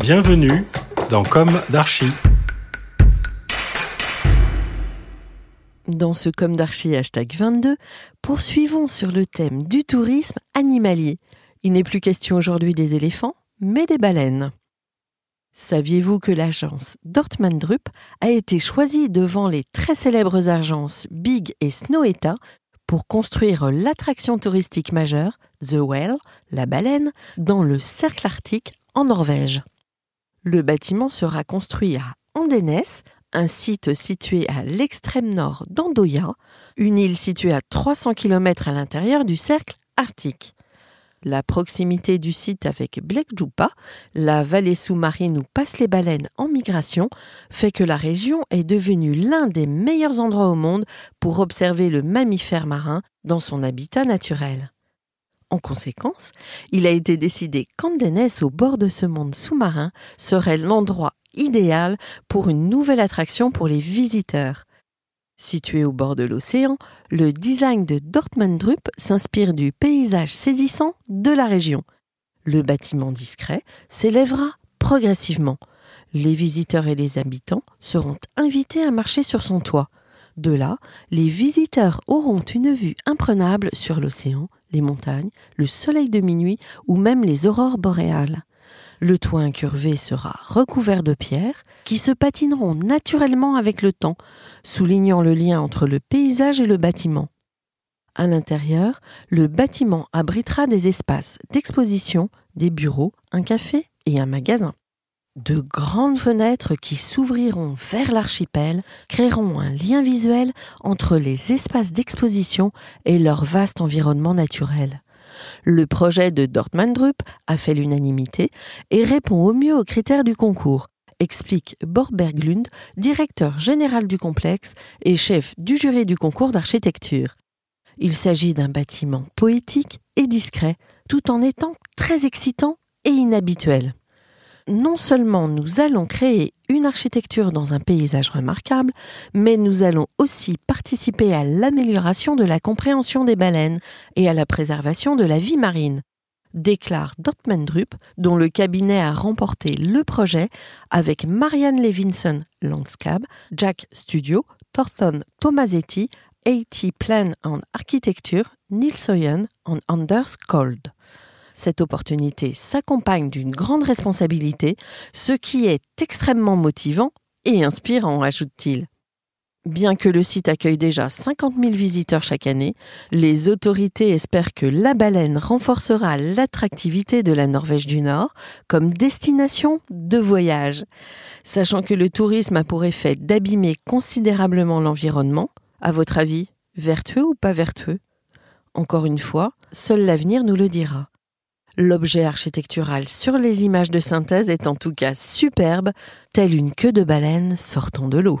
Bienvenue dans Comme d'Archie. Dans ce Comme d'Archie hashtag 22, poursuivons sur le thème du tourisme animalier. Il n'est plus question aujourd'hui des éléphants, mais des baleines. Saviez-vous que l'agence Dortmund Drup a été choisie devant les très célèbres agences Big et Snoweta pour construire l'attraction touristique majeure, The Whale, la baleine, dans le cercle arctique en Norvège? Le bâtiment sera construit à Andenes, un site situé à l'extrême nord d'Andoya, une île située à 300 km à l'intérieur du cercle arctique. La proximité du site avec Blekjupa, la vallée sous-marine où passent les baleines en migration, fait que la région est devenue l'un des meilleurs endroits au monde pour observer le mammifère marin dans son habitat naturel. En conséquence, il a été décidé qu'Andenes, au bord de ce monde sous-marin, serait l'endroit idéal pour une nouvelle attraction pour les visiteurs. Situé au bord de l'océan, le design de Dortmund-Drup s'inspire du paysage saisissant de la région. Le bâtiment discret s'élèvera progressivement. Les visiteurs et les habitants seront invités à marcher sur son toit. De là, les visiteurs auront une vue imprenable sur l'océan, les montagnes, le soleil de minuit ou même les aurores boréales. Le toit incurvé sera recouvert de pierres qui se patineront naturellement avec le temps, soulignant le lien entre le paysage et le bâtiment. À l'intérieur, le bâtiment abritera des espaces d'exposition, des bureaux, un café et un magasin. De grandes fenêtres qui s'ouvriront vers l'archipel créeront un lien visuel entre les espaces d'exposition et leur vaste environnement naturel. Le projet de Dortmund-Drup a fait l'unanimité et répond au mieux aux critères du concours, explique Borberglund, directeur général du complexe et chef du jury du concours d'architecture. Il s'agit d'un bâtiment poétique et discret, tout en étant très excitant et inhabituel non seulement nous allons créer une architecture dans un paysage remarquable, mais nous allons aussi participer à l'amélioration de la compréhension des baleines et à la préservation de la vie marine, déclare Drup, dont le cabinet a remporté le projet avec Marianne Levinson Landscape, Jack Studio, Thornton Tomasetti, AT Plan and Architecture, Neil Soyen and Anders Cold. Cette opportunité s'accompagne d'une grande responsabilité, ce qui est extrêmement motivant et inspirant, ajoute-t-il. Bien que le site accueille déjà 50 000 visiteurs chaque année, les autorités espèrent que la baleine renforcera l'attractivité de la Norvège du Nord comme destination de voyage. Sachant que le tourisme a pour effet d'abîmer considérablement l'environnement, à votre avis, vertueux ou pas vertueux? Encore une fois, seul l'avenir nous le dira. L'objet architectural sur les images de synthèse est en tout cas superbe, telle une queue de baleine sortant de l'eau.